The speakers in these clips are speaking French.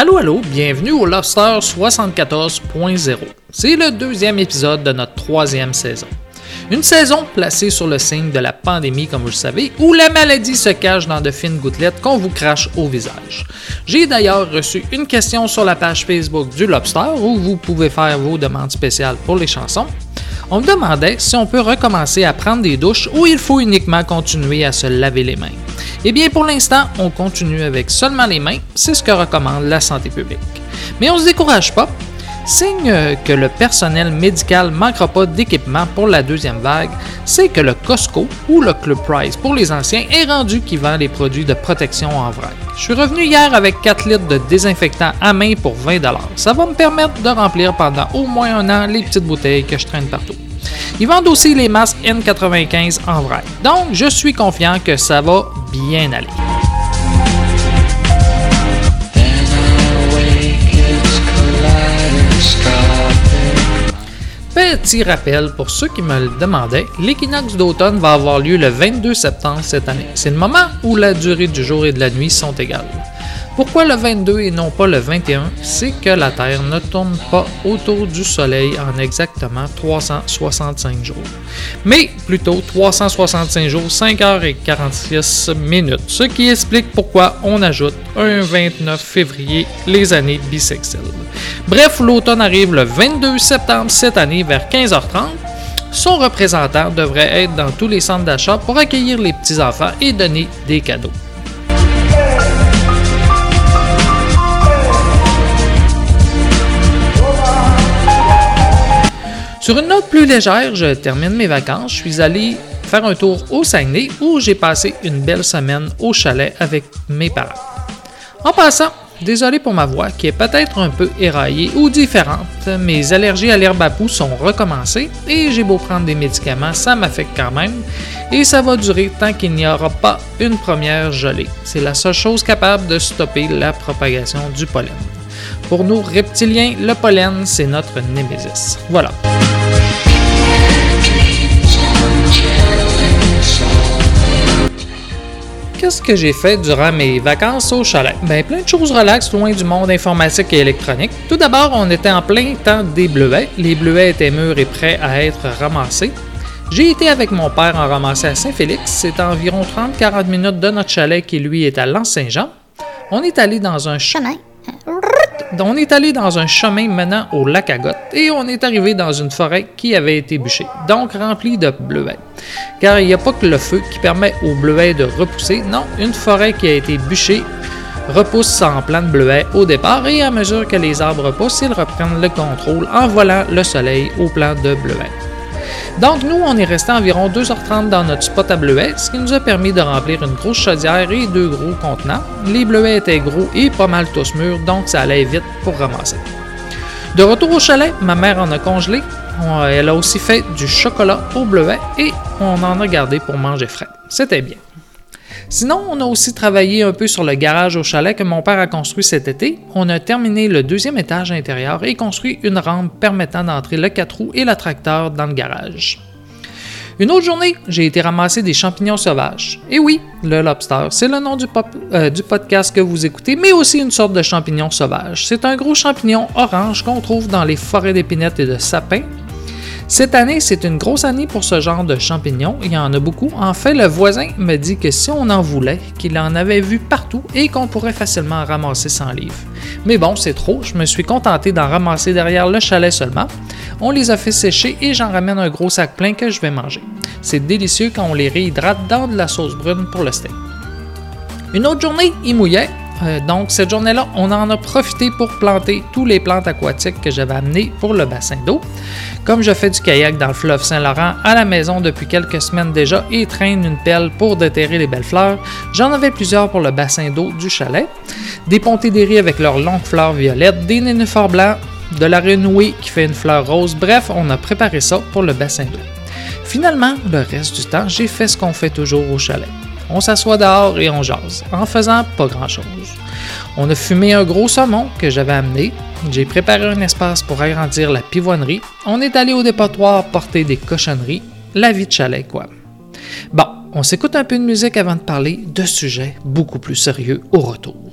Allô, allô, bienvenue au Lobster 74.0. C'est le deuxième épisode de notre troisième saison. Une saison placée sur le signe de la pandémie, comme vous le savez, où la maladie se cache dans de fines gouttelettes qu'on vous crache au visage. J'ai d'ailleurs reçu une question sur la page Facebook du Lobster où vous pouvez faire vos demandes spéciales pour les chansons. On me demandait si on peut recommencer à prendre des douches ou il faut uniquement continuer à se laver les mains. Eh bien, pour l'instant, on continue avec seulement les mains, c'est ce que recommande la santé publique. Mais on ne se décourage pas. Signe que le personnel médical manquera pas d'équipement pour la deuxième vague, c'est que le Costco ou le Club Price pour les anciens est rendu qui vend les produits de protection en vrac. Je suis revenu hier avec 4 litres de désinfectant à main pour 20 Ça va me permettre de remplir pendant au moins un an les petites bouteilles que je traîne partout. Ils vendent aussi les masques N95 en vrac. Donc, je suis confiant que ça va bien aller. Petit rappel pour ceux qui me le demandaient, l'équinoxe d'automne va avoir lieu le 22 septembre cette année. C'est le moment où la durée du jour et de la nuit sont égales. Pourquoi le 22 et non pas le 21 C'est que la Terre ne tourne pas autour du Soleil en exactement 365 jours, mais plutôt 365 jours, 5 heures et 46 minutes, ce qui explique pourquoi on ajoute un 29 février les années bissextiles. Bref, l'automne arrive le 22 septembre cette année vers 15h30 son représentant devrait être dans tous les centres d'achat pour accueillir les petits-enfants et donner des cadeaux. Sur une note plus légère, je termine mes vacances. Je suis allé faire un tour au Saguenay où j'ai passé une belle semaine au chalet avec mes parents. En passant, désolé pour ma voix qui est peut-être un peu éraillée ou différente. Mes allergies à l'herbe à poux sont recommencées et j'ai beau prendre des médicaments, ça m'affecte quand même et ça va durer tant qu'il n'y aura pas une première gelée. C'est la seule chose capable de stopper la propagation du pollen. Pour nous reptiliens, le pollen, c'est notre némésis. Voilà. Qu'est-ce que j'ai fait durant mes vacances au chalet? Ben, plein de choses relaxes loin du monde informatique et électronique. Tout d'abord, on était en plein temps des bleuets. Les bleuets étaient mûrs et prêts à être ramassés. J'ai été avec mon père en ramasser à Saint-Félix. C'est environ 30-40 minutes de notre chalet qui, lui, est à L'Anse-Saint-Jean. On est allé dans un chemin on est allé dans un chemin menant au lac Agotte et on est arrivé dans une forêt qui avait été bûchée, donc remplie de bleuets. Car il n'y a pas que le feu qui permet aux bleuets de repousser, non, une forêt qui a été bûchée repousse en plein de bleuets au départ et à mesure que les arbres poussent, ils reprennent le contrôle en volant le soleil au plan de bleuets. Donc, nous, on est resté environ 2h30 dans notre spot à bleuets, ce qui nous a permis de remplir une grosse chaudière et deux gros contenants. Les bleuets étaient gros et pas mal tous mûrs, donc ça allait vite pour ramasser. De retour au chalet, ma mère en a congelé. Elle a aussi fait du chocolat au bleuet et on en a gardé pour manger frais. C'était bien. Sinon, on a aussi travaillé un peu sur le garage au chalet que mon père a construit cet été. On a terminé le deuxième étage intérieur et construit une rampe permettant d'entrer le 4 roues et la tracteur dans le garage. Une autre journée, j'ai été ramasser des champignons sauvages. Et oui, le lobster, c'est le nom du, euh, du, podcast que vous écoutez, mais aussi une sorte de champignon sauvage. C'est un gros champignon orange qu'on trouve dans les forêts d'épinettes et de sapins cette année, c'est une grosse année pour ce genre de champignons. Il y en a beaucoup. En fait, le voisin me dit que si on en voulait, qu'il en avait vu partout et qu'on pourrait facilement en ramasser sans livres. Mais bon, c'est trop. Je me suis contenté d'en ramasser derrière le chalet seulement. On les a fait sécher et j'en ramène un gros sac plein que je vais manger. C'est délicieux quand on les réhydrate dans de la sauce brune pour le steak. Une autre journée, il mouillait. Euh, donc, cette journée-là, on en a profité pour planter tous les plantes aquatiques que j'avais amenées pour le bassin d'eau. Comme je fais du kayak dans le fleuve Saint-Laurent à la maison depuis quelques semaines déjà et traîne une pelle pour déterrer les belles fleurs, j'en avais plusieurs pour le bassin d'eau du chalet. Des riz avec leurs longues fleurs violettes, des nénuphars blancs, de la renouée qui fait une fleur rose. Bref, on a préparé ça pour le bassin d'eau. Finalement, le reste du temps, j'ai fait ce qu'on fait toujours au chalet. On s'assoit dehors et on jase, en faisant pas grand-chose. On a fumé un gros saumon que j'avais amené. J'ai préparé un espace pour agrandir la pivoinerie. On est allé au dépotoir porter des cochonneries. La vie de chalet, quoi. Bon, on s'écoute un peu de musique avant de parler de sujets beaucoup plus sérieux au retour.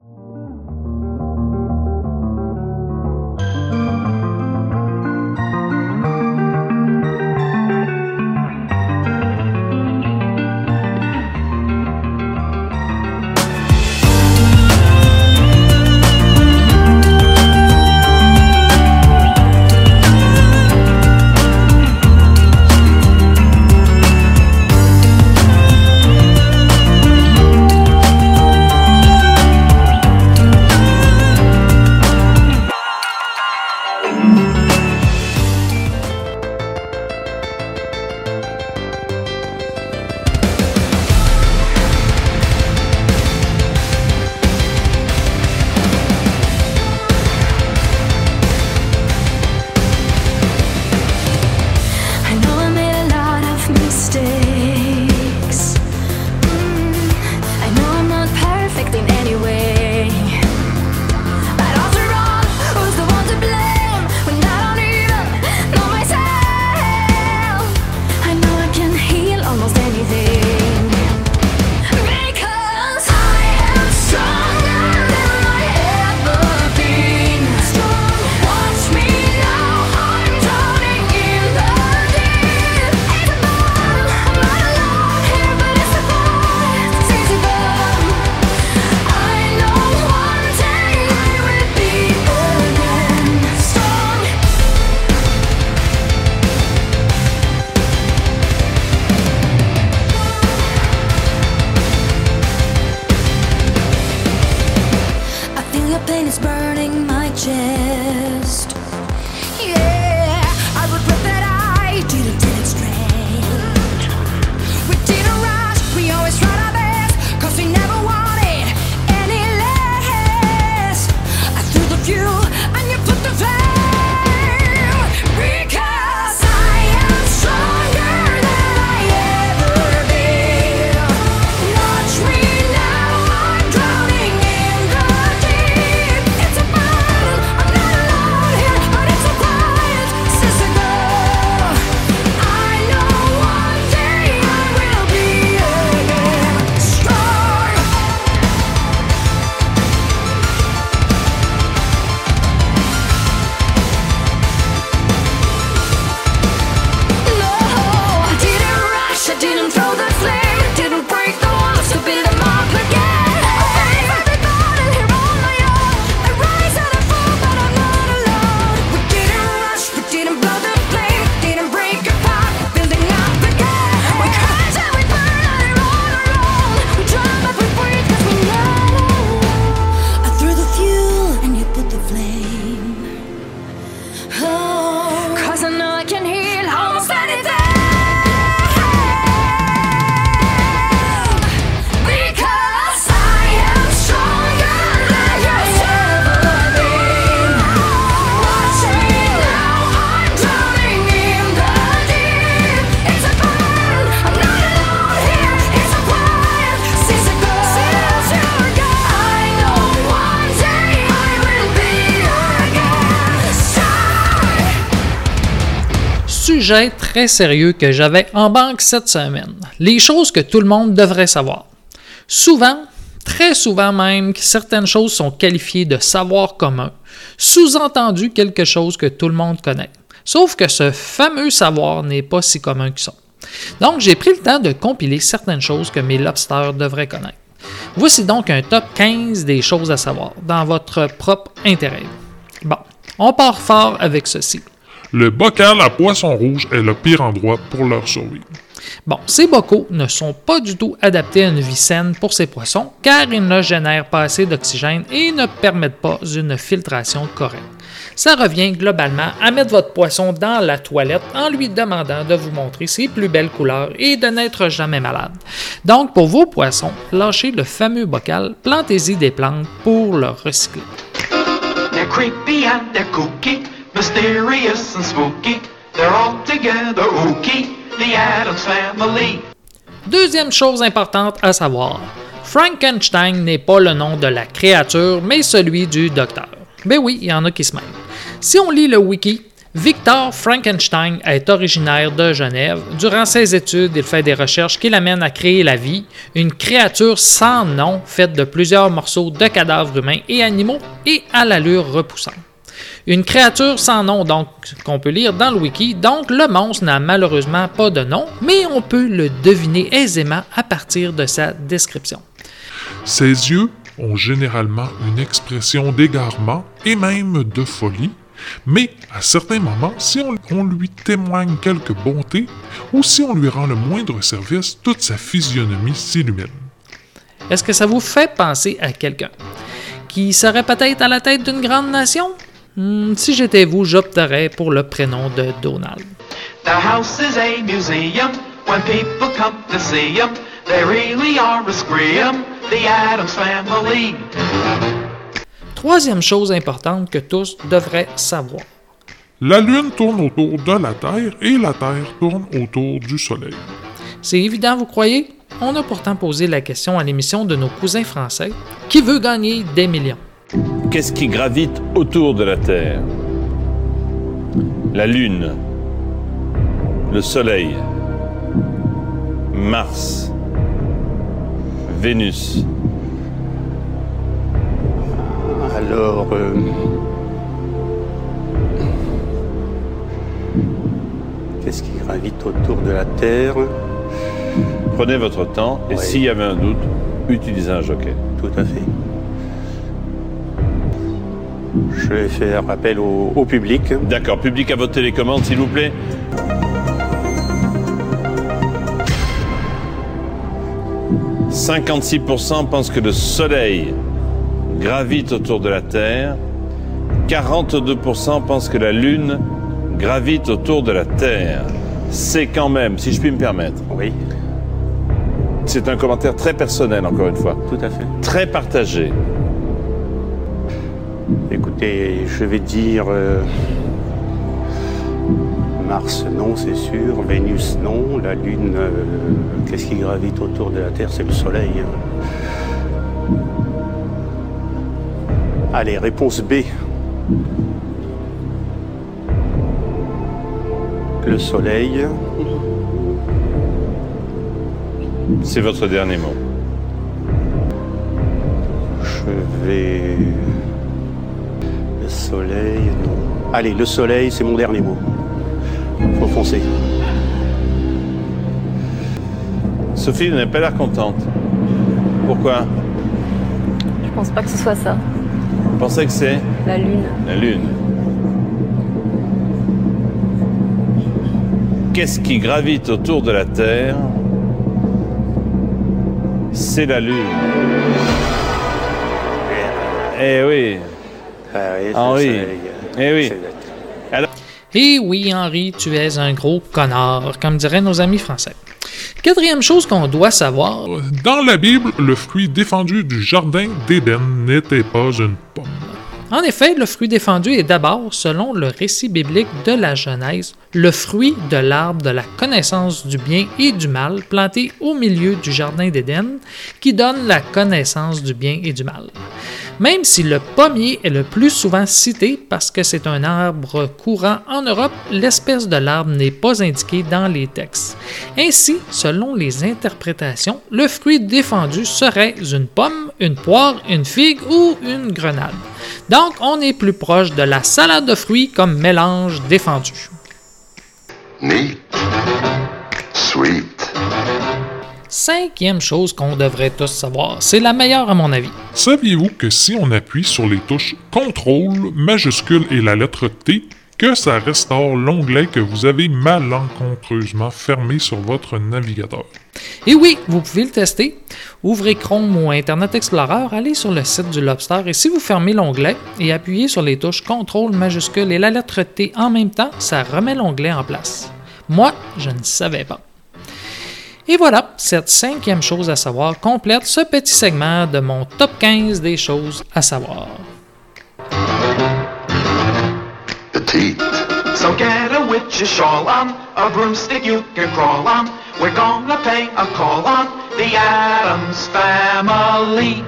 Très sérieux que j'avais en banque cette semaine. Les choses que tout le monde devrait savoir. Souvent, très souvent même, certaines choses sont qualifiées de savoir commun, sous-entendu quelque chose que tout le monde connaît. Sauf que ce fameux savoir n'est pas si commun que ça. Donc, j'ai pris le temps de compiler certaines choses que mes lobsters devraient connaître. Voici donc un top 15 des choses à savoir dans votre propre intérêt. Bon, on part fort avec ceci. Le bocal à poisson rouge est le pire endroit pour leur survivre. Bon, ces bocaux ne sont pas du tout adaptés à une vie saine pour ces poissons car ils ne génèrent pas assez d'oxygène et ne permettent pas une filtration correcte. Ça revient globalement à mettre votre poisson dans la toilette en lui demandant de vous montrer ses plus belles couleurs et de n'être jamais malade. Donc, pour vos poissons, lâchez le fameux bocal, plantez-y des plantes pour le recycler. They're creepy and they're kooky, mysterious and spooky. They're all together the Adams Family. Deuxième chose importante à savoir, Frankenstein n'est pas le nom de la créature, mais celui du docteur. Ben oui, il y en a qui se mêlent. Si on lit le wiki, Victor Frankenstein est originaire de Genève. Durant ses études, il fait des recherches qui l'amènent à créer la vie, une créature sans nom faite de plusieurs morceaux de cadavres humains et animaux et à l'allure repoussante. Une créature sans nom, donc, qu'on peut lire dans le wiki. Donc, le monstre n'a malheureusement pas de nom, mais on peut le deviner aisément à partir de sa description. Ses yeux ont généralement une expression d'égarement et même de folie, mais à certains moments, si on, on lui témoigne quelque bonté ou si on lui rend le moindre service, toute sa physionomie s'illumine. Est-ce que ça vous fait penser à quelqu'un qui serait peut-être à la tête d'une grande nation? Hmm, si j'étais vous, j'opterais pour le prénom de Donald. The house is a museum. When people come to see 'em, they really are a scream. The Adams Family. Troisième chose importante que tous devraient savoir. La Lune tourne autour de la Terre et la Terre tourne autour du Soleil. C'est évident, vous croyez? On a pourtant posé la question à l'émission de nos cousins français. Qui veut gagner des millions? Qu'est-ce qui gravite autour de la Terre? La Lune, le Soleil, Mars, Vénus. Alors, euh, qu'est-ce qui gravite autour de la Terre? Prenez votre temps et Ouais. s'il y avait un doute, utilisez un joker. Tout à fait. Je vais faire appel au, au public. D'accord, public à votre télécommande s'il vous plaît. « 56% pensent que le Soleil gravite autour de la Terre. 42% pensent que la Lune gravite autour de la Terre. C'est quand même, si je puis me permettre, Oui, c'est un commentaire très personnel encore une fois, tout à fait. très partagé. Écoutez, je vais dire euh, Mars, non, c'est sûr. Vénus, non. La Lune, euh, qu'est-ce qui gravite autour de la Terre? C'est le Soleil. Allez, réponse B. Le Soleil. C'est votre dernier mot. Je vais. Le Soleil, non. Allez, le Soleil, c'est mon dernier mot. Faut foncer. Sophie, vous n'avez pas l'air contente. Pourquoi? Je pense pas que ce soit ça. Vous pensez que c'est? La lune. la Lune Qu'est-ce qui gravite autour de la Terre? C'est la Lune. Eh oui. Ah Henri. Soleil. Eh oui. Et oui, Henri, tu es un gros connard, comme diraient nos amis français. Quatrième chose qu'on doit savoir, Dans la Bible, le fruit défendu du jardin d'Éden n'était pas une pomme. En effet, le fruit défendu est d'abord, selon le récit biblique de la Genèse, le fruit de l'arbre de la connaissance du bien et du mal planté au milieu du jardin d'Éden, qui donne la connaissance du bien et du mal. Même si le pommier est le plus souvent cité parce que c'est un arbre courant en Europe, l'espèce de l'arbre n'est pas indiquée dans les textes. Ainsi, selon les interprétations, le fruit défendu serait une pomme, une poire, une figue ou une grenade. Donc, on est plus proche de la salade de fruits comme mélange défendu. Neat. Sweet. Cinquième chose qu'on devrait tous savoir, c'est la meilleure à mon avis. Saviez-vous que si on appuie sur les touches CTRL, majuscule et la lettre T, que ça restaure l'onglet que vous avez malencontreusement fermé sur votre navigateur? Et oui, vous pouvez le tester. Ouvrez Chrome ou Internet Explorer, allez sur le site du Lobster et si vous fermez l'onglet et appuyez sur les touches CTRL majuscule et la lettre T en même temps, ça remet l'onglet en place. Moi, je ne savais pas. Et voilà, cette cinquième chose à savoir complète ce petit segment de mon top 15 des choses à savoir. So get a witch's shawl on, a broomstick you can crawl on. We're gonna pay a call on the Adams family.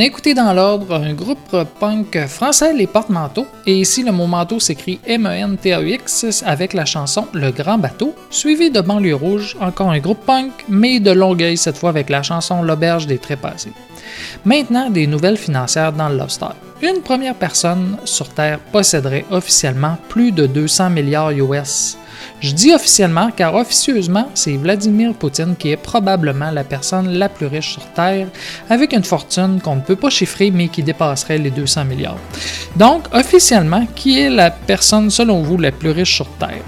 a écouté dans l'ordre un groupe punk français, Les Porte-Manteaux, et ici le mot manteau s'écrit M-E-N-T-A-U-X avec la chanson Le Grand Bateau, suivi de Banlieue Rouge, encore un groupe punk, mais de Longueuil cette fois avec la chanson L'Auberge des Trépassés. Maintenant, des nouvelles financières dans le lobster. Une première personne sur Terre posséderait officiellement plus de 200 milliards US je dis officiellement car officieusement, c'est Vladimir Poutine qui est probablement la personne la plus riche sur Terre, avec une fortune qu'on ne peut pas chiffrer mais qui dépasserait les 200 milliards. Donc, officiellement, qui est la personne selon vous la plus riche sur Terre?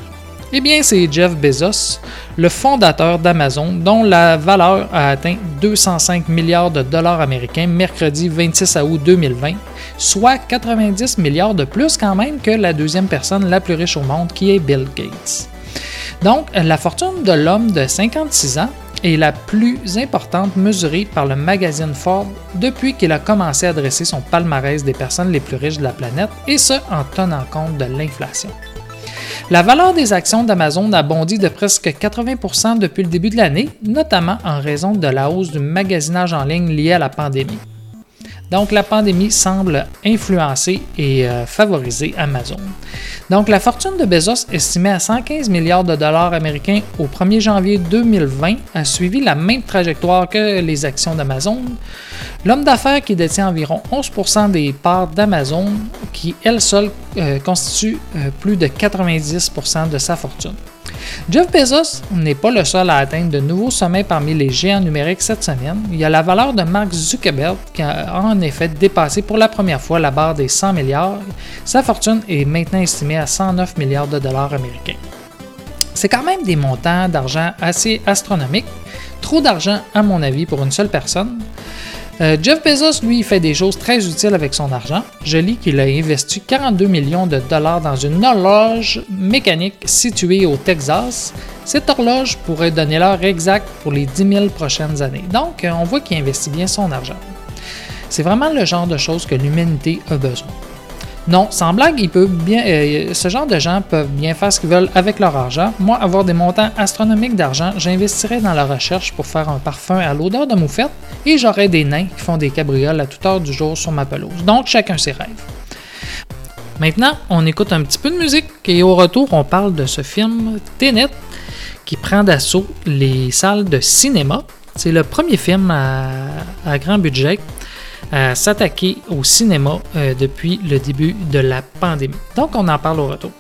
Eh bien, c'est Jeff Bezos, le fondateur d'Amazon, dont la valeur a atteint 205 milliards de dollars américains mercredi 26 août 2020 soit 90 milliards de plus quand même que la deuxième personne la plus riche au monde, qui est Bill Gates. Donc, la fortune de l'homme de 56 ans est la plus importante mesurée par le magazine Forbes depuis qu'il a commencé à dresser son palmarès des personnes les plus riches de la planète, et ce en tenant compte de l'inflation. La valeur des actions d'Amazon a bondi de presque 80 % depuis le début de l'année, notamment en raison de la hausse du magasinage en ligne liée à la pandémie. Donc la pandémie semble influencer et euh, favoriser Amazon. Donc la fortune de Bezos, estimée à 115 milliards de dollars américains au 1er janvier 2020, a suivi la même trajectoire que les actions d'Amazon. L'homme d'affaires qui détient environ 11% des parts d'Amazon, qui elle seule euh, constitue euh, plus de 90% de sa fortune. Jeff Bezos n'est pas le seul à atteindre de nouveaux sommets parmi les géants numériques cette semaine. Il y a la valeur de Mark Zuckerberg qui a en effet dépassé pour la première fois la barre des 100 milliards. Sa fortune est maintenant estimée à 109 milliards de dollars américains. C'est quand même des montants d'argent assez astronomiques, trop d'argent à mon avis pour une seule personne. Euh, Jeff Bezos, lui, fait des choses très utiles avec son argent. Je lis qu'il a investi 42 millions de dollars dans une horloge mécanique située au Texas. Cette horloge pourrait donner l'heure exacte pour les 10 000 prochaines années. Donc, euh, on voit qu'il investit bien son argent. C'est vraiment le genre de choses que l'humanité a besoin. Non, sans blague, il peut bien, euh, ce genre de gens peuvent bien faire ce qu'ils veulent avec leur argent. Moi, avoir des montants astronomiques d'argent, j'investirais dans la recherche pour faire un parfum à l'odeur de moufette et j'aurais des nains qui font des cabrioles à toute heure du jour sur ma pelouse. Donc, chacun ses rêves. Maintenant, on écoute un petit peu de musique et au retour, on parle de ce film Tenet qui prend d'assaut les salles de cinéma. C'est le premier film à grand budget à s'attaquer au cinéma euh, depuis le début de la pandémie. Donc on en parle au retour.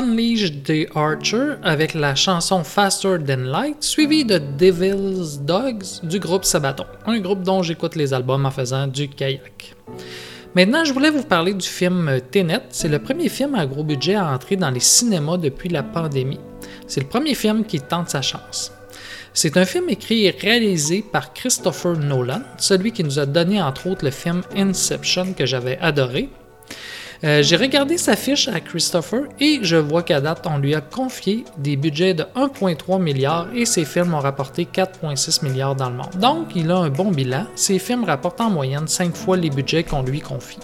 Unleash the Archer avec la chanson Faster Than Light, suivi de Devil's Dogs du groupe Sabaton, un groupe dont j'écoute les albums en faisant du kayak. Maintenant, je voulais vous parler du film Tenet. C'est le premier film à gros budget à entrer dans les cinémas depuis la pandémie. C'est le premier film qui tente sa chance. C'est un film écrit et réalisé par Christopher Nolan, celui qui nous a donné entre autres le film Inception que j'avais adoré. Euh, J'ai regardé sa fiche à Christopher et je vois qu'à date, on lui a confié des budgets de 1,3 milliard et ses films ont rapporté 4,6 milliards dans le monde. Donc, il a un bon bilan. Ses films rapportent en moyenne 5 fois les budgets qu'on lui confie.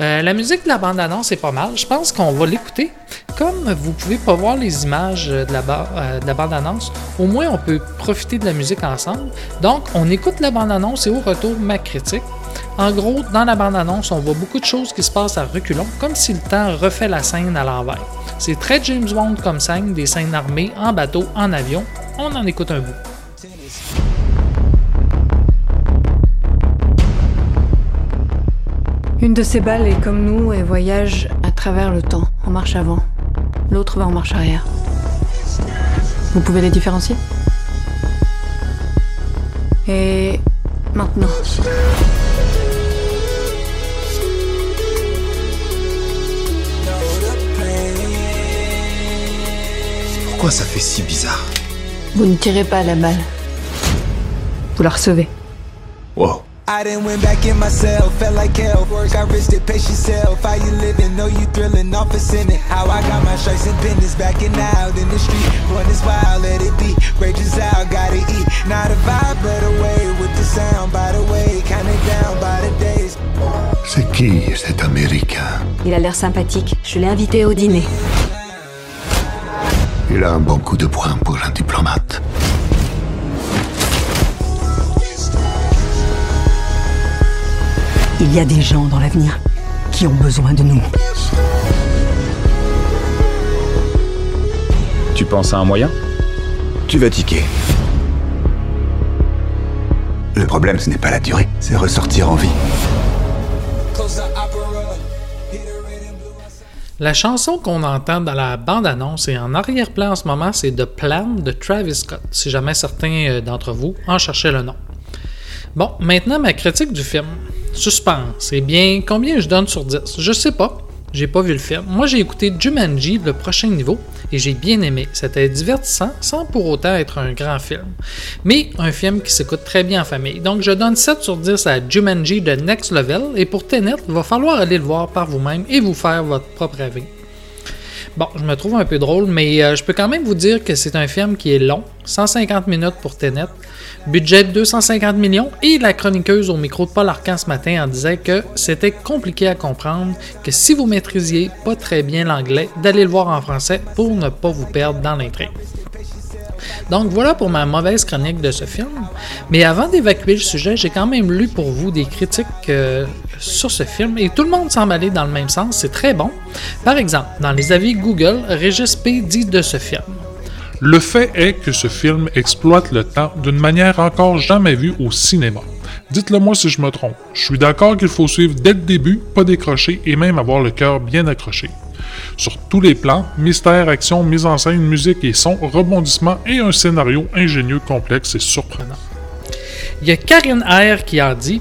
Euh, la musique de la bande-annonce est pas mal. Je pense qu'on va l'écouter. Comme vous pouvez pas voir les images de la, ba- euh, de la bande-annonce, au moins on peut profiter de la musique ensemble. Donc, on écoute la bande-annonce et au retour, ma critique. En gros, dans la bande-annonce, on voit beaucoup de choses qui se passent à reculons, comme si le temps refait la scène à l'envers. C'est très James Bond comme scène, des scènes armées, en bateau, en avion. On en écoute un bout. Une de ces balles est comme nous et voyage à travers le temps, en marche avant. L'autre va en marche arrière. Vous pouvez les différencier? Et maintenant. Pourquoi ça fait si bizarre? Vous ne tirez pas la balle. Vous la recevez. Wow. I done went back in myself, felt like hell. Work, I risked it, pace yourself. How you living? Know you thrilling off a sinning. How I got my stripes and business backing out in the street. Run this wild, let it be. Rages out, gotta eat. Not a vibe, but away with the sound. By the way, counting down by the days. C'est qui cet Américain? Il a l'air sympathique. Je l'ai invité au dîner. Il a un bon coup de poing pour un diplomate. Il y a des gens dans l'avenir qui ont besoin de nous. Tu penses à un moyen? Tu vas tiquer? Le problème, ce n'est pas la durée, c'est ressortir en vie. La chanson qu'on entend dans la bande-annonce et en arrière-plan en ce moment, c'est The Plan de Travis Scott, si jamais certains euh, d'entre vous en cherchaient le nom. Bon, maintenant ma critique du film. Suspense. Eh bien, combien je donne sur 10 Je sais pas. J'ai pas vu le film. Moi, j'ai écouté Jumanji, le prochain niveau, et j'ai bien aimé. C'était divertissant, sans pour autant être un grand film. Mais un film qui s'écoute très bien en famille. Donc, je donne 7 sur 10 à Jumanji de Next Level, et pour Tenet, il va falloir aller le voir par vous-même et vous faire votre propre avis. Bon, je me trouve un peu drôle, mais euh, je peux quand même vous dire que c'est un film qui est long, 150 minutes pour Tenet, budget de 250 millions, et la chroniqueuse au micro de Paul Arcan ce matin en disait que c'était compliqué à comprendre, que si vous maîtrisiez pas très bien l'anglais, d'aller le voir en français pour ne pas vous perdre dans l'intrigue. Donc voilà pour ma mauvaise chronique de ce film. Mais avant d'évacuer le sujet, j'ai quand même lu pour vous des critiques euh, sur ce film et tout le monde semble aller dans le même sens, c'est très bon. Par exemple, dans les avis Google, Régis P dit de ce film. Le fait est que ce film exploite le temps d'une manière encore jamais vue au cinéma. Dites-le moi si je me trompe. Je suis d'accord qu'il faut suivre dès le début, pas décrocher et même avoir le cœur bien accroché. Sur tous les plans, mystère, action, mise en scène, musique et son, rebondissement et un scénario ingénieux, complexe et surprenant. Il y a Karine R qui a dit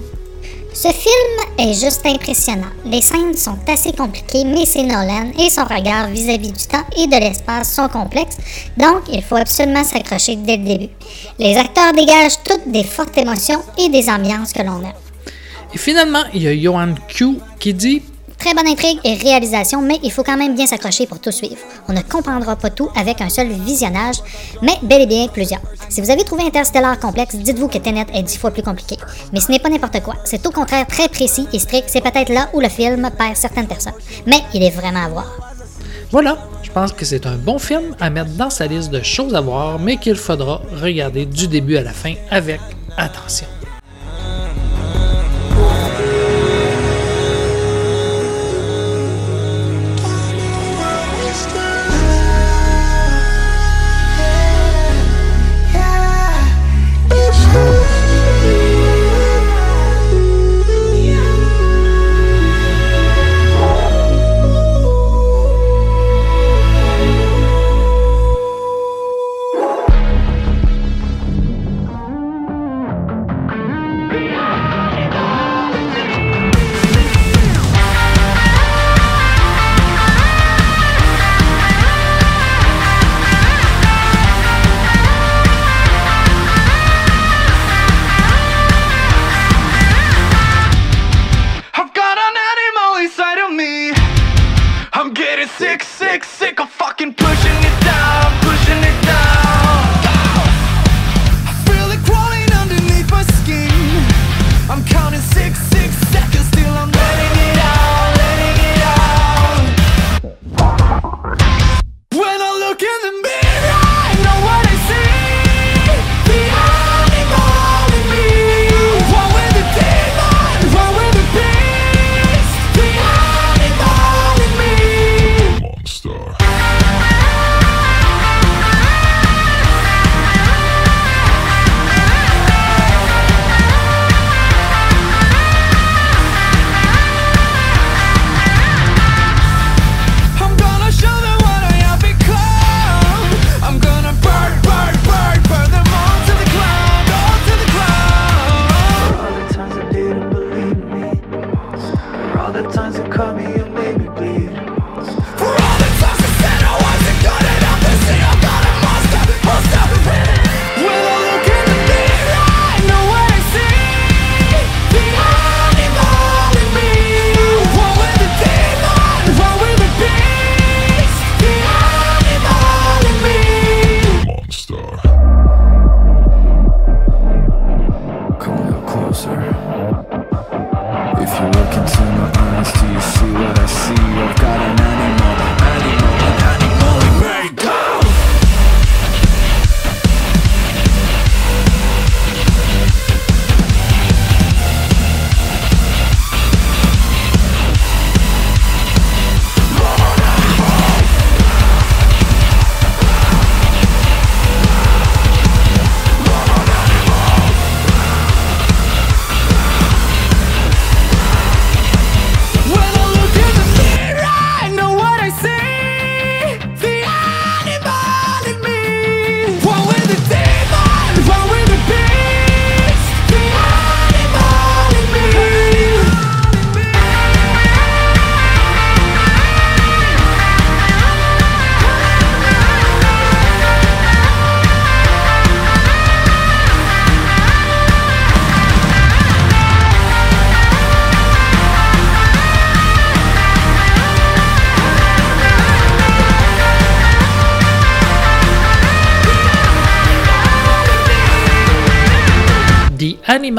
Ce film est juste impressionnant. Les scènes sont assez compliquées, mais c'est Nolan et son regard vis-à-vis du temps et de l'espace sont complexes, donc il faut absolument s'accrocher dès le début. Les acteurs dégagent toutes des fortes émotions et des ambiances que l'on aime. Et finalement, il y a Johan Q qui dit Très bonne intrigue et réalisation, mais il faut quand même bien s'accrocher pour tout suivre. On ne comprendra pas tout avec un seul visionnage, mais bel et bien plusieurs. Si vous avez trouvé Interstellar complexe, dites-vous que Tenet est dix fois plus compliqué. Mais ce n'est pas n'importe quoi. C'est au contraire très précis et strict. C'est peut-être là où le film perd certaines personnes. Mais il est vraiment à voir. Voilà, je pense que c'est un bon film à mettre dans sa liste de choses à voir, mais qu'il faudra regarder du début à la fin avec attention.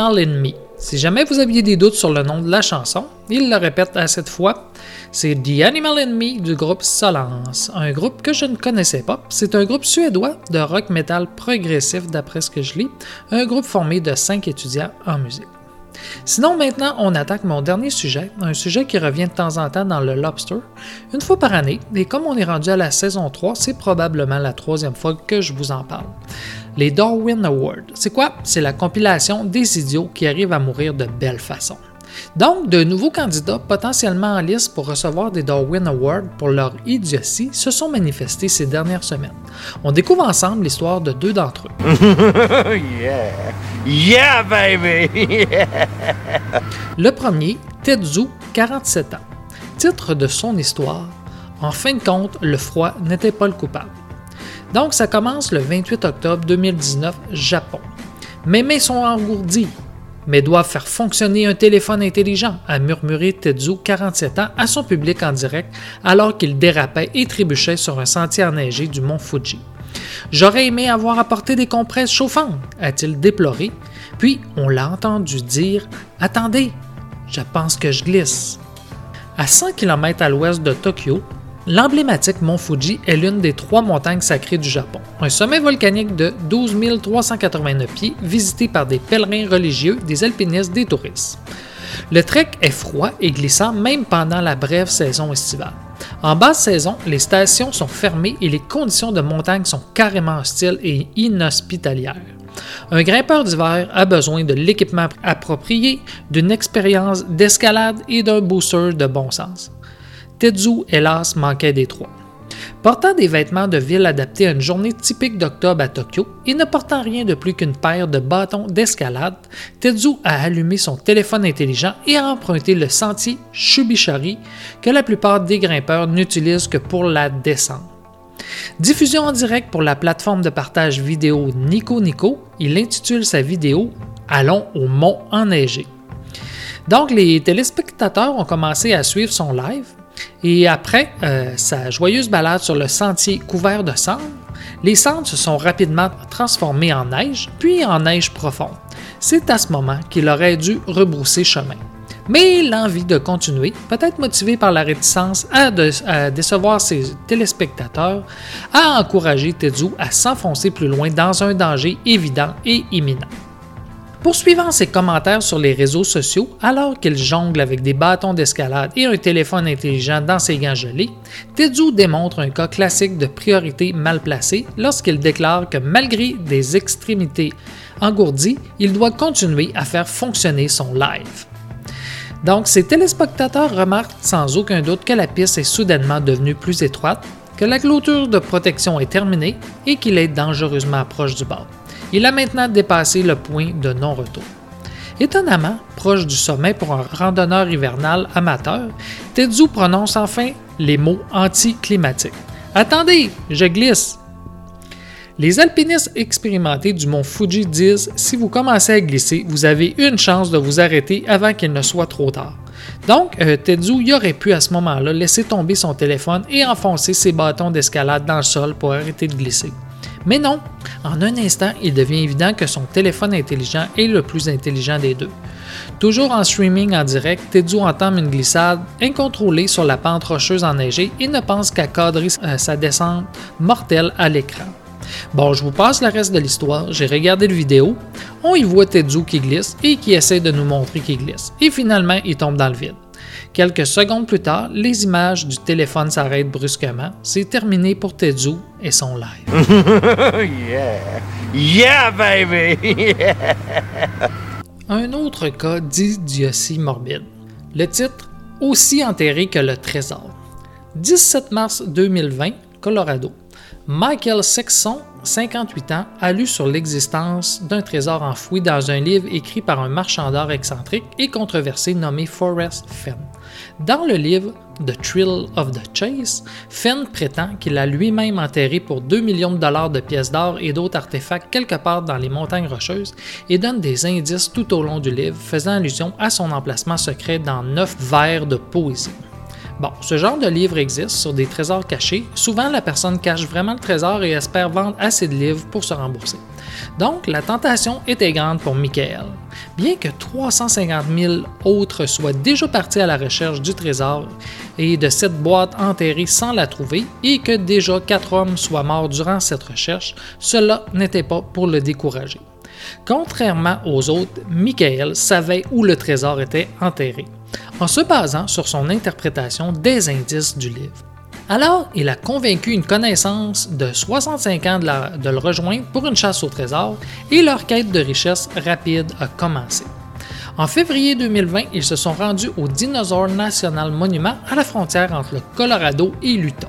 The Animal in Me. Si jamais vous aviez des doutes sur le nom de la chanson, il le répète à cette fois, c'est The Animal in Me du groupe Solance, un groupe que je ne connaissais pas. C'est un groupe suédois de rock metal progressif d'après ce que je lis, un groupe formé de cinq étudiants en musique. Sinon, maintenant, on attaque mon dernier sujet, un sujet qui revient de temps en temps dans le Lobster, une fois par année, et comme on est rendu à la saison 3, c'est probablement la troisième fois que je vous en parle. Les Darwin Awards. C'est quoi? C'est la compilation des idiots qui arrivent à mourir de belle façon. Donc, de nouveaux candidats potentiellement en liste pour recevoir des Darwin Awards pour leur idiotie se sont manifestés ces dernières semaines. On découvre ensemble l'histoire de deux d'entre eux. yeah. Yeah, baby. Le premier, Tetsu, 47 ans. Titre de son histoire En fin de compte, le froid n'était pas le coupable. Donc, ça commence le 28 octobre 2019, Japon. Mes mains sont engourdies, mais doivent faire fonctionner un téléphone intelligent, a murmuré Tetsu, 47 ans, à son public en direct alors qu'il dérapait et trébuchait sur un sentier enneigé du mont Fuji. J'aurais aimé avoir apporté des compresses chauffantes, a-t-il déploré, puis on l'a entendu dire Attendez, je pense que je glisse. À 100 km à l'ouest de Tokyo, l'emblématique mont Fuji est l'une des trois montagnes sacrées du Japon, un sommet volcanique de 12 389 pieds visité par des pèlerins religieux, des alpinistes, des touristes. Le trek est froid et glissant même pendant la brève saison estivale. En basse saison, les stations sont fermées et les conditions de montagne sont carrément hostiles et inhospitalières. Un grimpeur d'hiver a besoin de l'équipement approprié, d'une expérience d'escalade et d'un booster de bon sens. Tetsu, hélas, manquait des trois. Portant des vêtements de ville adaptés à une journée typique d'octobre à Tokyo et ne portant rien de plus qu'une paire de bâtons d'escalade, Tetsu a allumé son téléphone intelligent et a emprunté le sentier Shubishari que la plupart des grimpeurs n'utilisent que pour la descente. Diffusion en direct pour la plateforme de partage vidéo Nico Nico, il intitule sa vidéo Allons au mont enneigé. Donc les téléspectateurs ont commencé à suivre son live et après euh, sa joyeuse balade sur le sentier couvert de cendres, Les cendres se sont rapidement transformées en neige, puis en neige profonde. C'est à ce moment qu'il aurait dû rebrousser chemin. Mais l'envie de continuer, peut-être motivé par la réticence à, décevoir ses téléspectateurs, a encouragé Tetsu à s'enfoncer plus loin dans un danger évident et imminent. Poursuivant ses commentaires sur les réseaux sociaux, alors qu'il jongle avec des bâtons d'escalade et un téléphone intelligent dans ses gants gelés, Tetsu démontre un cas classique de priorité mal placée lorsqu'il déclare que malgré des extrémités engourdies, il doit continuer à faire fonctionner son live. Donc, ses téléspectateurs remarquent sans aucun doute que la piste est soudainement devenue plus étroite, que la clôture de protection est terminée et qu'il est dangereusement proche du bord. Il a maintenant dépassé le point de non-retour. Étonnamment, proche du sommet pour un randonneur hivernal amateur, Tetsu prononce enfin les mots anticlimatiques. Attendez, je glisse. Les alpinistes expérimentés du mont Fuji disent si vous commencez à glisser, vous avez une chance de vous arrêter avant qu'il ne soit trop tard. Donc, euh, y aurait pu à ce moment-là laisser tomber son téléphone et enfoncer ses bâtons d'escalade dans le sol pour arrêter de glisser. Mais non, en un instant, il devient évident que son téléphone intelligent est le plus intelligent des deux. Toujours en streaming en direct, Tetsu entame une glissade incontrôlée sur la pente rocheuse enneigée et ne pense qu'à cadrer euh, sa descente mortelle à l'écran. Bon, je vous passe le reste de l'histoire, j'ai regardé le vidéo, on y voit Tetsu qui glisse et qui essaie de nous montrer qu'il glisse, et finalement il tombe dans le vide. Quelques secondes plus tard, les images du téléphone s'arrêtent brusquement. C'est terminé pour Tetsu et son live. yeah! Yeah, baby! Un autre cas d'idiotie morbide. Le titre Aussi enterré que le trésor. 17 mars 2020, Colorado. Michael Sexton, 58 ans, a lu sur l'existence d'un trésor enfoui dans un livre écrit par un marchand d'art excentrique et controversé nommé Forrest Fenn. Dans le livre The Thrill of the Chase, Fenn prétend qu'il a lui-même enterré pour 2 millions de dollars de pièces d'or et d'autres artefacts quelque part dans les montagnes rocheuses et donne des indices tout au long du livre faisant allusion à son emplacement secret dans neuf vers de poésie. Bon, ce genre de livre existe sur des trésors cachés. Souvent, la personne cache vraiment le trésor et espère vendre assez de livres pour se rembourser. Donc, la tentation était grande pour Michael. Bien que 350 000 autres soient déjà partis à la recherche du trésor et de cette boîte enterrée sans la trouver, et que déjà quatre hommes soient morts durant cette recherche, cela n'était pas pour le décourager. Contrairement aux autres, Michael savait où le trésor était enterré en se basant sur son interprétation des indices du livre. Alors, il a convaincu une connaissance de 65 ans de, le rejoindre pour une chasse au trésor et leur quête de richesse rapide a commencé. En février 2020, ils se sont rendus au Dinosaur National Monument à la frontière entre le Colorado et l'Utah.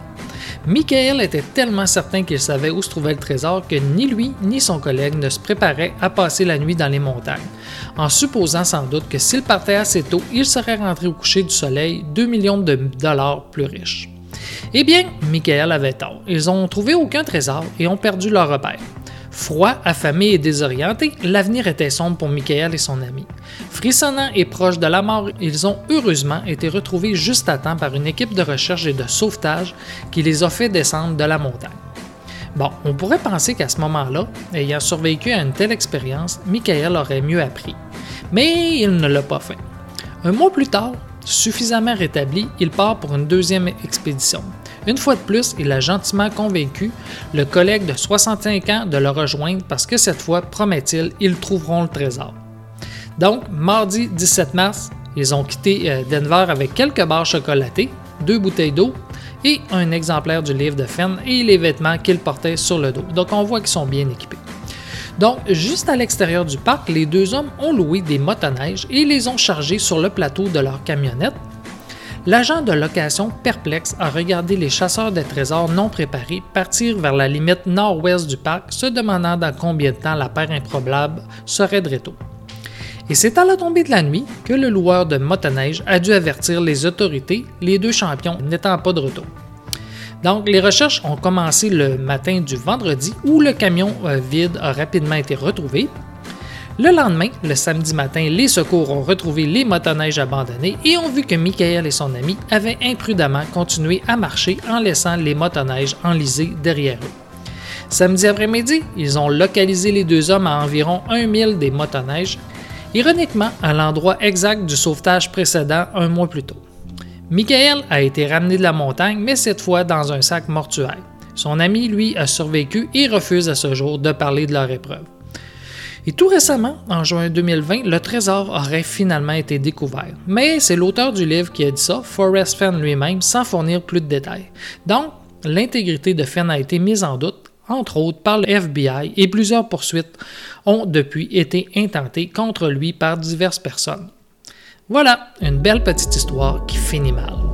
Michael était tellement certain qu'il savait où se trouvait le trésor que ni lui ni son collègue ne se préparaient à passer la nuit dans les montagnes, en supposant sans doute que s'il partait assez tôt, il serait rentré au coucher du soleil 2 millions de dollars plus riches. Eh bien, Michael avait tort. Ils n'ont trouvé aucun trésor et ont perdu leur repère. Froid, affamé et désorienté, l'avenir était sombre pour Michael et son ami. Frissonnant et proche de la mort, ils ont heureusement été retrouvés juste à temps par une équipe de recherche et de sauvetage qui les a fait descendre de la montagne. Bon, on pourrait penser qu'à ce moment-là, ayant survécu à une telle expérience, Michael aurait mieux appris. Mais il ne l'a pas fait. Un mois plus tard, suffisamment rétabli, il part pour une deuxième expédition. Une fois de plus, il a gentiment convaincu le collègue de 65 ans de le rejoindre parce que cette fois, promet-il, ils trouveront le trésor. Donc, mardi 17 mars, ils ont quitté euh, Denver avec quelques barres chocolatées, deux bouteilles d'eau et un exemplaire du livre de Fenn et les vêtements qu'ils portaient sur le dos. Donc, on voit qu'ils sont bien équipés. Donc, juste à l'extérieur du parc, les deux hommes ont loué des motoneiges et les ont chargés sur le plateau de leur camionnette L'agent de location perplexe a regardé les chasseurs de trésors non préparés partir vers la limite nord-ouest du parc, se demandant dans combien de temps la paire improbable serait de retour. Et c'est à la tombée de la nuit que le loueur de motoneige a dû avertir les autorités, les deux champions n'étant pas de retour. Donc, les recherches ont commencé le matin du vendredi où le camion euh, vide a rapidement été retrouvé, le lendemain, le samedi matin, les secours ont retrouvé les motoneiges abandonnés et ont vu que Michael et son ami avaient imprudemment continué à marcher en laissant les motoneiges enlisés derrière eux. Samedi après-midi, ils ont localisé les deux hommes à environ un mille des motoneiges, ironiquement à l'endroit exact du sauvetage précédent un mois plus tôt. Michael a été ramené de la montagne, mais cette fois dans un sac mortuaire. Son ami, lui, a survécu et refuse à ce jour de parler de leur épreuve. Et tout récemment, en juin 2020, le trésor aurait finalement été découvert. Mais c'est l'auteur du livre qui a dit ça, Forrest Fenn lui-même, sans fournir plus de détails. Donc, l'intégrité de Fenn a été mise en doute, entre autres par le FBI, et plusieurs poursuites ont depuis été intentées contre lui par diverses personnes. Voilà, une belle petite histoire qui finit mal.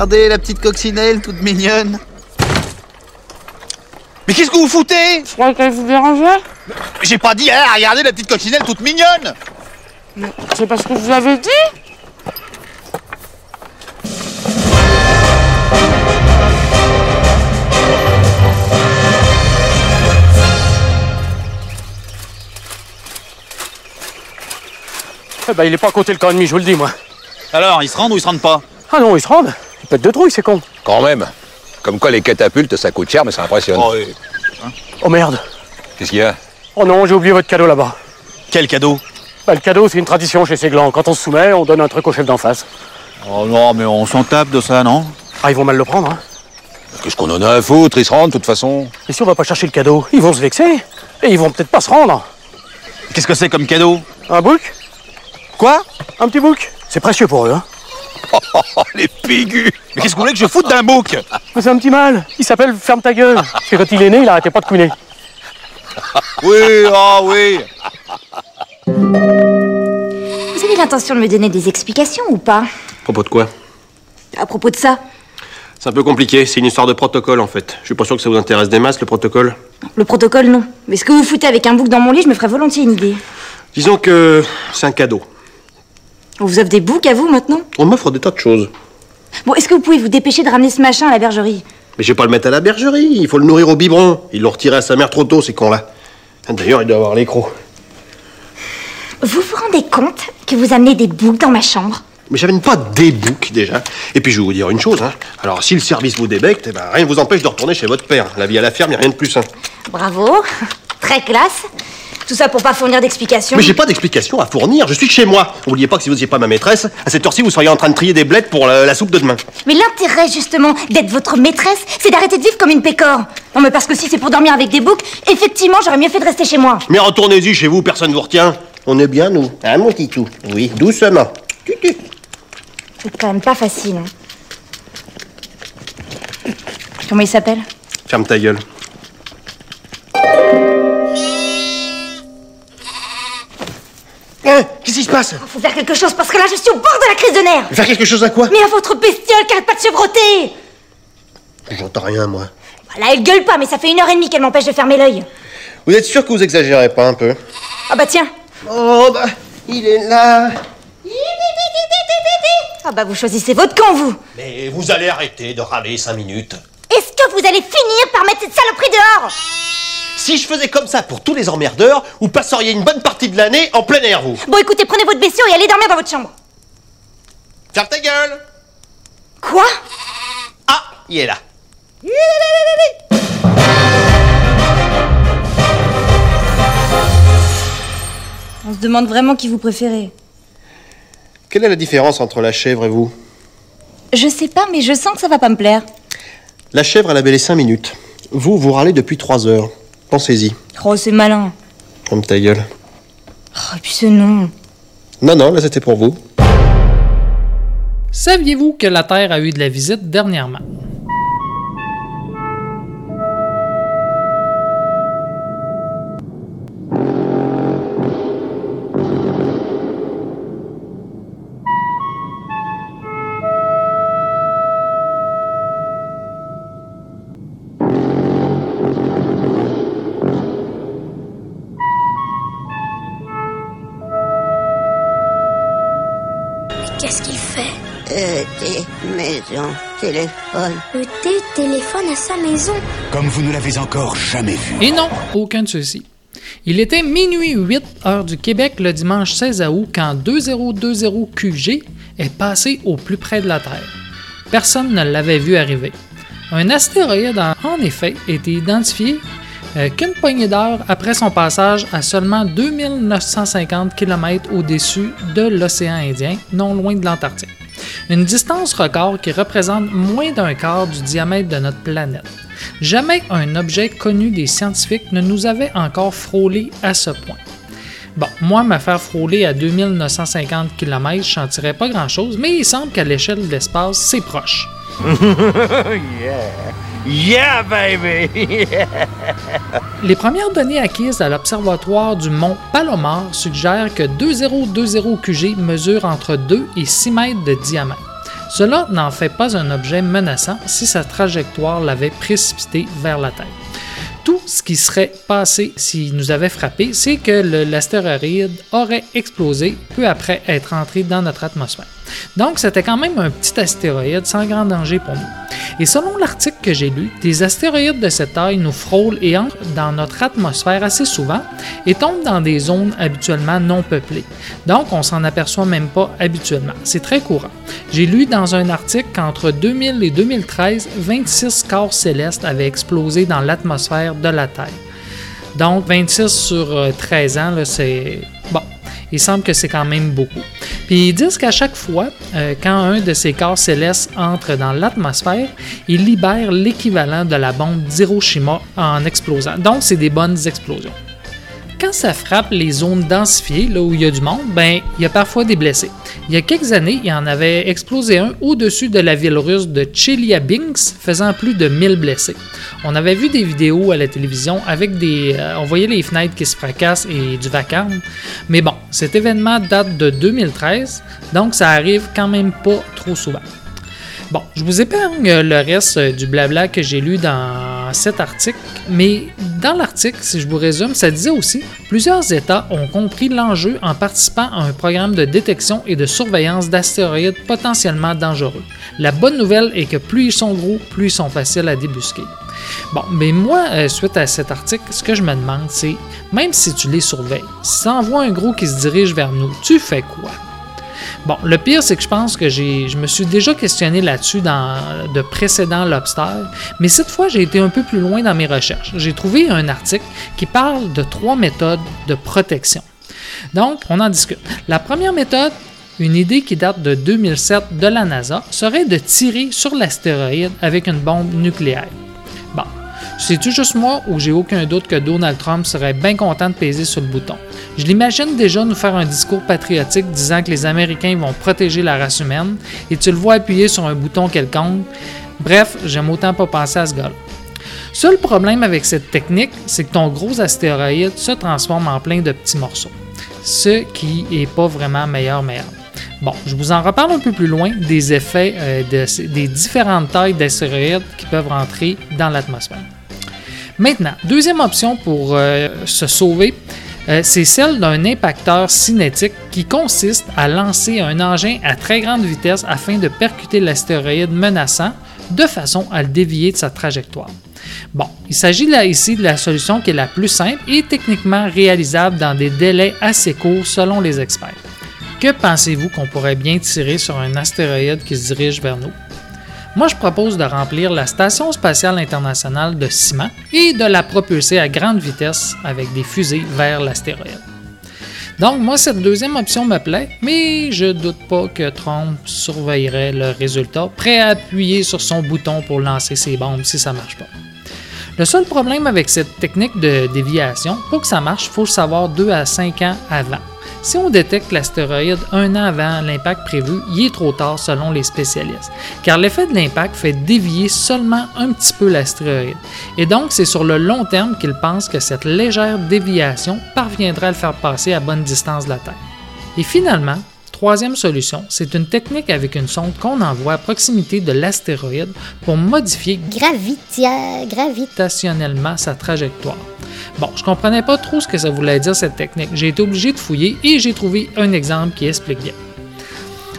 Regardez la petite coccinelle toute mignonne. Mais qu'est-ce que vous foutez? Je crois qu'elle vous dérangeait J'ai pas dit, hein, regardez la petite coccinelle toute mignonne. C'est parce que je vous avais dit Eh ben, il est pas à côté le camp ennemi, je vous le dis, moi. Alors, ils se rendent ou ils se rendent pas? Ah non, ils se rendent. Pètent de trouille, c'est con. Quand même. Comme quoi les catapultes, ça coûte cher, mais ça impressionne. Oh merde. Qu'est-ce qu'il y a Oh non, j'ai oublié votre cadeau là-bas. Quel cadeau Bah, le cadeau, c'est une tradition chez Séglan. Quand on se soumet, on donne un truc au chef d'en face. Oh non, mais on s'en tape de ça, non Ah, ils vont mal le prendre, hein. Qu'est-ce qu'on en a à foutre Ils se rendent, de toute façon. Et si on va pas chercher le cadeau, ils vont se vexer. Et ils vont peut-être pas se rendre. Qu'est-ce que c'est comme cadeau Un bouc Quoi Un petit bouc C'est précieux pour eux, hein. Oh, les pigus Mais qu'est-ce que vous voulez que je foute d'un bouc c'est un petit mâle. Il s'appelle Ferme ta gueule. Et quand il est né, il arrêtait pas de couiner. Oui, oh oui Vous avez l'intention de me donner des explications ou pas? À propos de quoi? À propos de ça C'est un peu compliqué, c'est une histoire de protocole en fait. Je suis pas sûr que ça vous intéresse des masses, le protocole. Le protocole, non. Mais ce que vous foutez avec un bouc dans mon lit, je me ferais volontiers une idée. Disons que c'est un cadeau. On vous offre des boucs à vous maintenant? On m'offre des tas de choses. Bon, est-ce que vous pouvez vous dépêcher de ramener ce machin à la bergerie? Mais je vais pas le mettre à la bergerie, il faut le nourrir au biberon. Ils l'ont retiré à sa mère trop tôt, ces cons-là. D'ailleurs, il doit avoir les crocs. Vous vous rendez compte que vous amenez des boucs dans ma chambre? Mais j'amène pas des boucs déjà. Et puis je vais vous dire une chose, hein. Alors si le service vous débecte, eh ben, rien ne vous empêche de retourner chez votre père. La vie à la ferme, y a rien de plus simple. Bravo, très classe. Tout ça pour pas fournir d'explications. Mais j'ai pas d'explication à fournir, je suis chez moi. N'oubliez pas que si vous n'étiez pas ma maîtresse, à cette heure-ci, vous seriez en train de trier des blettes pour la, la soupe de demain. Mais l'intérêt, justement, d'être votre maîtresse, c'est d'arrêter de vivre comme une pécore. Non, mais parce que si c'est pour dormir avec des boucs, effectivement, j'aurais mieux fait de rester chez moi. Mais retournez-y chez vous, personne vous retient. On est bien, nous. Hein, mon titou? Oui, doucement. C'est quand même pas facile. hein. Comment il s'appelle? Ferme ta gueule. Se passe Faut faire quelque chose parce que là, je suis au bord de la crise de nerfs. Faire quelque chose à quoi Mais à votre bestiole qui arrête pas de se frotter J'entends rien, moi. Voilà, elle gueule pas, mais ça fait une heure et demie qu'elle m'empêche de fermer l'œil. Vous êtes sûr que vous exagérez pas un peu Ah bah tiens. Oh bah, il est là. Ah bah vous choisissez votre camp, vous. Mais vous allez arrêter de râler cinq minutes. Est-ce que vous allez finir par mettre cette saloperie dehors? Si je faisais comme ça pour tous les emmerdeurs, vous passeriez une bonne partie de l'année en plein air, vous. Bon, écoutez, prenez votre bestiau et allez dormir dans votre chambre. Ferme ta gueule Quoi? Ah, il est là. On se demande vraiment qui vous préférez. Quelle est la différence entre la chèvre et vous? Je sais pas, mais je sens que ça va pas me plaire. La chèvre, elle avait les cinq minutes. Vous, vous râlez depuis trois heures. Pensez-y. Oh, c'est malin. Ferme ta gueule. Oh, et puis ce nom. Non, non, là c'était pour vous. Saviez-vous que la Terre a eu de la visite dernièrement? Téléphone. Le thé téléphone à sa maison. Comme vous ne l'avez encore jamais vu. Et non, aucun de ceux-ci. Il était minuit 8 heure du Québec le dimanche 16 août quand 2020 QG est passé au plus près de la Terre. Personne ne l'avait vu arriver. Un astéroïde a en effet été identifié euh, qu'une poignée d'heures après son passage à seulement 2950 km au-dessus de l'océan Indien, non loin de l'Antarctique. Une distance record qui représente moins d'un quart du diamètre de notre planète. Jamais un objet connu des scientifiques ne nous avait encore frôlé à ce point. Bon, moi, me faire frôler à 2950 km, je n'en tirais pas grand-chose, mais il semble qu'à l'échelle de l'espace, c'est proche. yeah. Baby! Yeah. Les premières données acquises à l'observatoire du mont Palomar suggèrent que 2020 QG mesure entre 2 et 6 mètres de diamètre. Cela n'en fait pas un objet menaçant si sa trajectoire l'avait précipité vers la Terre. Tout ce qui serait passé s'il nous avait frappé, c'est que l'astéroïde aurait explosé peu après être entré dans notre atmosphère. Donc, c'était quand même un petit astéroïde sans grand danger pour nous. Et selon l'article que j'ai lu, des astéroïdes de cette taille nous frôlent et entrent dans notre atmosphère assez souvent et tombent dans des zones habituellement non peuplées. Donc, on s'en aperçoit même pas habituellement. C'est très courant. J'ai lu dans un article qu'entre 2000 et 2013, 26 corps célestes avaient explosé dans l'atmosphère de la Terre. Donc, 26 sur euh, 13 ans, là, c'est... Bon, il semble que c'est quand même beaucoup. Puis ils disent qu'à chaque fois, euh, quand un de ces corps célestes entre dans l'atmosphère, il libère l'équivalent de la bombe d'Hiroshima en explosant. Donc, c'est des bonnes explosions. Quand ça frappe les zones densifiées, là où il y a du monde, ben, il y a parfois des blessés. Il y a quelques années, il y en avait explosé un au-dessus de la ville russe de Chelyabinsk, faisant plus de 1000 blessés. On avait vu des vidéos à la télévision avec des. euh, on voyait les fenêtres qui se fracassent et du vacarme. Mais bon, cet événement date de 2013, donc ça arrive quand même pas trop souvent. Bon, je vous épargne le reste du blabla que j'ai lu dans cet article, mais dans l'article, si je vous résume, ça disait aussi plusieurs États ont compris l'enjeu en participant à un programme de détection et de surveillance d'astéroïdes potentiellement dangereux. La bonne nouvelle est que plus ils sont gros, plus ils sont faciles à débusquer. Bon, mais moi, euh, suite à cet article, ce que je me demande, c'est même si tu les surveilles, si tu envoies un gros qui se dirige vers nous, tu fais quoi? Bon, le pire, c'est que je pense que je me suis déjà questionné là-dessus dans de précédents Lobster, mais cette fois, j'ai été un peu plus loin dans mes recherches. J'ai trouvé un article qui parle de trois méthodes de protection. Donc, on en discute. La première méthode, une idée qui date de 2007 de la NASA, serait de tirer sur l'astéroïde avec une bombe nucléaire. Bon, c'est-tu juste moi ou j'ai aucun doute que Donald Trump serait bien content de peser sur le bouton? Je l'imagine déjà nous faire un discours patriotique disant que les Américains vont protéger la race humaine et tu le vois appuyer sur un bouton quelconque. Bref, j'aime autant pas penser à ce gars-là. Seul problème avec cette technique, c'est que ton gros astéroïde se transforme en plein de petits morceaux, ce qui est pas vraiment meilleur meilleur. Bon, je vous en reparle un peu plus loin des effets euh, de- des différentes tailles d'astéroïdes qui peuvent rentrer dans l'atmosphère. Maintenant, deuxième option pour euh, se sauver, euh, c'est celle d'un impacteur cinétique qui consiste à lancer un engin à très grande vitesse afin de percuter l'astéroïde menaçant de façon à le dévier de sa trajectoire. Bon, il s'agit là ici de la solution qui est la plus simple et techniquement réalisable dans des délais assez courts selon les experts. Que pensez-vous qu'on pourrait bien tirer sur un astéroïde qui se dirige vers nous? Moi, je propose de remplir la Station spatiale internationale de ciment et de la propulser à grande vitesse avec des fusées vers l'astéroïde. Donc, moi, cette deuxième option me plaît, mais je doute pas que Trump surveillerait le résultat, prêt à appuyer sur son bouton pour lancer ses bombes si ça marche pas. Le seul problème avec cette technique de déviation, pour que ça marche, il faut le savoir 2 à 5 ans avant. Si on détecte l'astéroïde un an avant l'impact prévu, il est trop tard selon les spécialistes, car l'effet de l'impact fait dévier seulement un petit peu l'astéroïde. Et donc, c'est sur le long terme qu'ils pensent que cette légère déviation parviendra à le faire passer à bonne distance de la Terre. Et finalement, troisième solution, c'est une technique avec une sonde qu'on envoie à proximité de l'astéroïde pour modifier Gravitia... Gravitationnellement sa trajectoire. Bon, je comprenais pas trop ce que ça voulait dire cette technique. J'ai été obligé de fouiller et j'ai trouvé un exemple qui explique bien.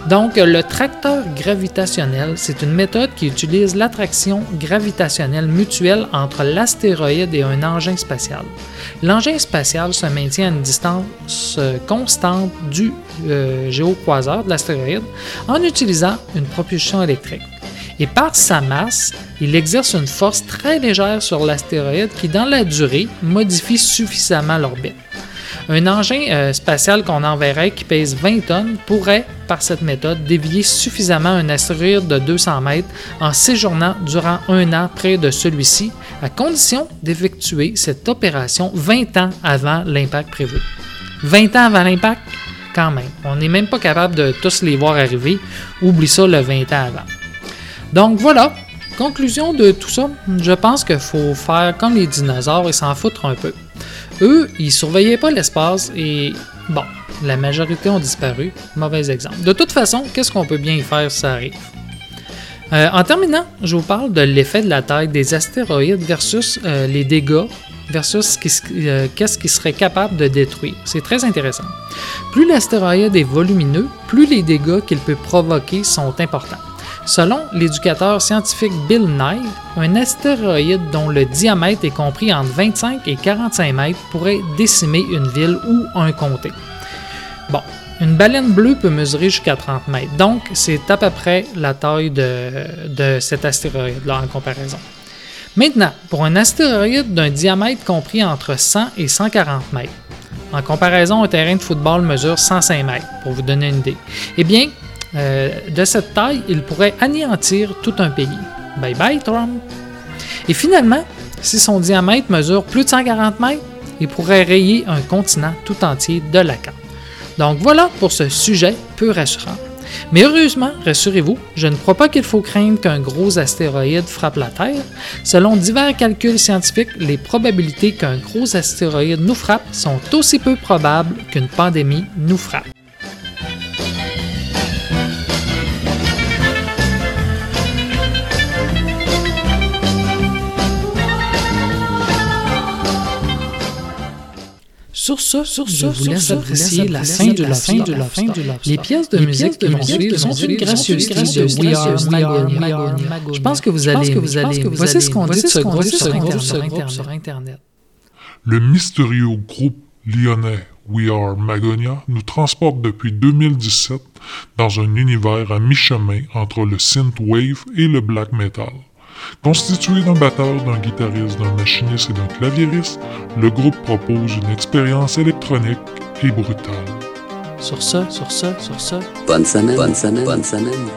Donc, le tracteur gravitationnel, c'est une méthode qui utilise l'attraction gravitationnelle mutuelle entre l'astéroïde et un engin spatial. L'engin spatial se maintient à une distance constante du euh, géocroiseur de l'astéroïde en utilisant une propulsion électrique. Et par sa masse, il exerce une force très légère sur l'astéroïde qui, dans la durée, modifie suffisamment l'orbite. Un engin euh, spatial qu'on enverrait qui pèse 20 tonnes pourrait, par cette méthode, dévier suffisamment un astéroïde de 200 mètres en séjournant durant un an près de celui-ci, à condition d'effectuer cette opération 20 ans avant l'impact prévu. 20 ans avant l'impact? Quand même. On n'est même pas capable de tous les voir arriver. Oublie ça le 20 ans avant. Donc voilà, conclusion de tout ça, je pense qu'il faut faire comme les dinosaures et s'en foutre un peu. Eux, ils surveillaient pas l'espace et bon, la majorité ont disparu. Mauvais exemple. De toute façon, qu'est-ce qu'on peut bien y faire si ça arrive? Euh, en terminant, je vous parle de l'effet de la taille des astéroïdes versus euh, les dégâts versus ce qui s- euh, qu'est-ce qui serait capable de détruire. C'est très intéressant. Plus l'astéroïde est volumineux, plus les dégâts qu'il peut provoquer sont importants. Selon l'éducateur scientifique Bill Nye, un astéroïde dont le diamètre est compris entre 25 et 45 mètres pourrait décimer une ville ou un comté. Bon, une baleine bleue peut mesurer jusqu'à 30 mètres, donc c'est à peu près la taille de, cet astéroïde-là en comparaison. Maintenant, pour un astéroïde d'un diamètre compris entre 100 et 140 mètres, en comparaison, un terrain de football mesure 105 mètres, pour vous donner une idée. Eh bien, euh, de cette taille, il pourrait anéantir tout un pays. Bye bye, Trump! Et finalement, si son diamètre mesure plus de 140 mètres, et pourrait rayer un continent tout entier de la carte. Donc voilà pour ce sujet peu rassurant. Mais heureusement, rassurez-vous, je ne crois pas qu'il faut craindre qu'un gros astéroïde frappe la Terre. Selon divers calculs scientifiques, les probabilités qu'un gros astéroïde nous frappe sont aussi peu probables qu'une pandémie nous frappe. Sur ce, sur ce, je vous laisse apprécier la fin de la fin de la fin de la Les pièces de musique qui vont suivre sont une de We Are Magonia. Je pense que vous allez, vous allez, voici ce qu'on dit ce groupe sur Internet. Le mystérieux groupe lyonnais We Are Magonia nous transporte depuis 2017 dans un univers à mi-chemin entre le synthwave et le black metal. Constitué d'un batteur, d'un guitariste, d'un machiniste et d'un claviériste, le groupe propose une expérience électronique et brutale. Sur ce, sur ce, sur ce. Bonne semaine, bonne semaine, bonne semaine.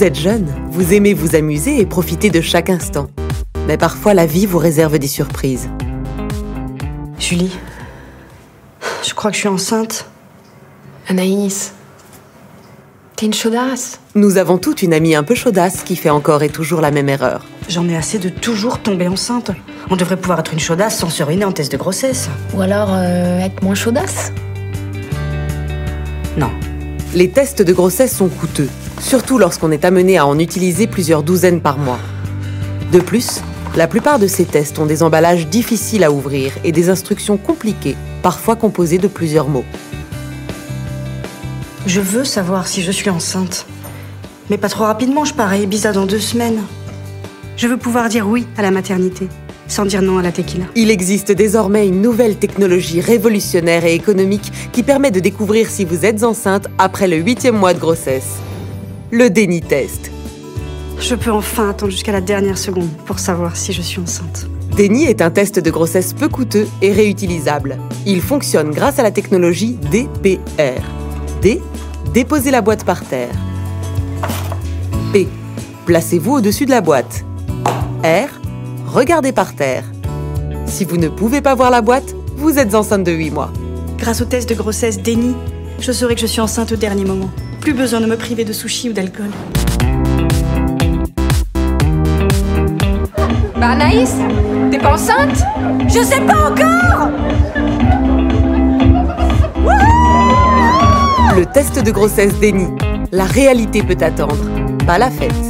Vous êtes jeune, vous aimez vous amuser et profiter de chaque instant. Mais parfois la vie vous réserve des surprises. Julie, je crois que je suis enceinte. Anaïs, t'es une chaudasse. Nous avons toute une amie un peu chaudasse qui fait encore et toujours la même erreur. J'en ai assez de toujours tomber enceinte. On devrait pouvoir être une chaudasse sans se ruiner en test de grossesse. Ou alors euh, être moins chaudasse. Non. Les tests de grossesse sont coûteux, surtout lorsqu'on est amené à en utiliser plusieurs douzaines par mois. De plus, la plupart de ces tests ont des emballages difficiles à ouvrir et des instructions compliquées, parfois composées de plusieurs mots. Je veux savoir si je suis enceinte. Mais pas trop rapidement, je pars à Ibiza dans deux semaines. Je veux pouvoir dire oui à la maternité, sans dire non à la tequila. Il existe désormais une nouvelle technologie révolutionnaire et économique qui permet de découvrir si vous êtes enceinte après le huitième mois de grossesse. Le déni test. Je peux enfin attendre jusqu'à la dernière seconde pour savoir si je suis enceinte. Déni est un test de grossesse peu coûteux et réutilisable. Il fonctionne grâce à la technologie DPR. D. Déposez la boîte par terre. P. Placez-vous au-dessus de la boîte. R. Regardez par terre. Si vous ne pouvez pas voir la boîte, vous êtes enceinte de 8 mois. Grâce au test de grossesse déni, je saurai que je suis enceinte au dernier moment. Plus besoin de me priver de sushi ou d'alcool. Bah Anaïs, t'es pas enceinte? Je sais pas encore Le test de grossesse déni. La réalité peut attendre, pas la fête.